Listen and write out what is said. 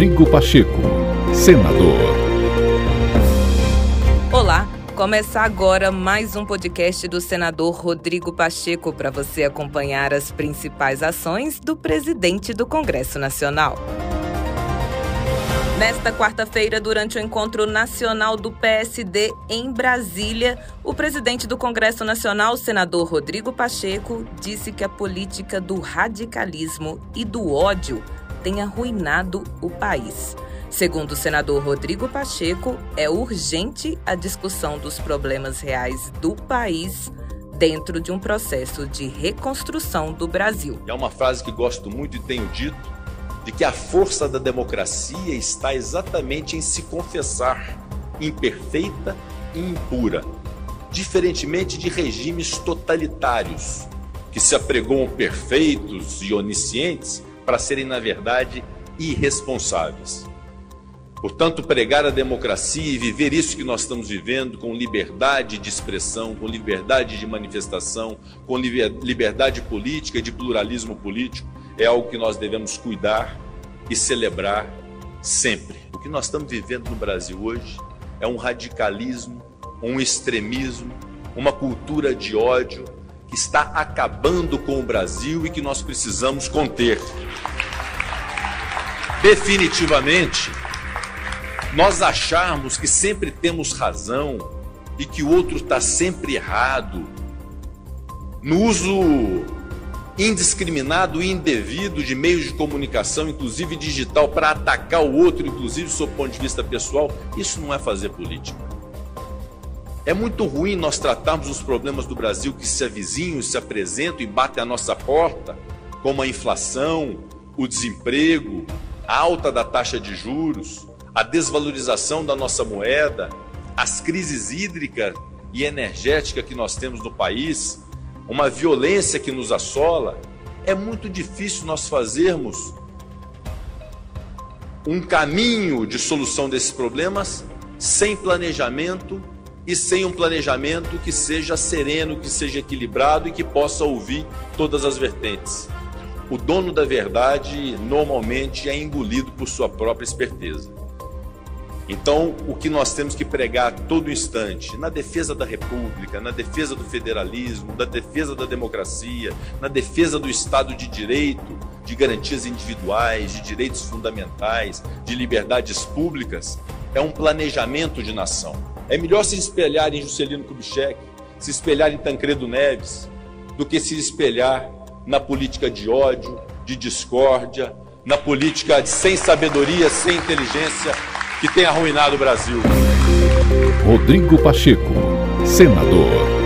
Rodrigo Pacheco, senador. Olá, começa agora mais um podcast do senador Rodrigo Pacheco para você acompanhar as principais ações do presidente do Congresso Nacional. Nesta quarta-feira, durante o encontro nacional do PSD em Brasília, o presidente do Congresso Nacional, senador Rodrigo Pacheco, disse que a política do radicalismo e do ódio tem arruinado o país. Segundo o senador Rodrigo Pacheco, é urgente a discussão dos problemas reais do país dentro de um processo de reconstrução do Brasil. É uma frase que gosto muito e tenho dito de que a força da democracia está exatamente em se confessar imperfeita e impura, diferentemente de regimes totalitários que se apregoam perfeitos e oniscientes para serem, na verdade, irresponsáveis. Portanto, pregar a democracia e viver isso que nós estamos vivendo com liberdade de expressão, com liberdade de manifestação, com liberdade política e de pluralismo político, é algo que nós devemos cuidar e celebrar sempre. O que nós estamos vivendo no Brasil hoje é um radicalismo, um extremismo, uma cultura de ódio que está acabando com o Brasil e que nós precisamos conter. Definitivamente, nós acharmos que sempre temos razão e que o outro está sempre errado, no uso indiscriminado e indevido de meios de comunicação, inclusive digital, para atacar o outro, inclusive sob ponto de vista pessoal, isso não é fazer política. É muito ruim nós tratarmos os problemas do Brasil que se avizinham, se apresentam e batem à nossa porta, como a inflação, o desemprego, a alta da taxa de juros, a desvalorização da nossa moeda, as crises hídrica e energética que nós temos no país, uma violência que nos assola, é muito difícil nós fazermos um caminho de solução desses problemas sem planejamento e sem um planejamento que seja sereno, que seja equilibrado e que possa ouvir todas as vertentes. O dono da verdade normalmente é engolido por sua própria esperteza. Então, o que nós temos que pregar a todo instante, na defesa da República, na defesa do federalismo, na defesa da democracia, na defesa do Estado de Direito, de garantias individuais, de direitos fundamentais, de liberdades públicas, é um planejamento de nação. É melhor se espelhar em Juscelino Kubitschek, se espelhar em Tancredo Neves, do que se espelhar na política de ódio, de discórdia, na política de sem sabedoria, sem inteligência, que tem arruinado o Brasil. Rodrigo Pacheco, senador.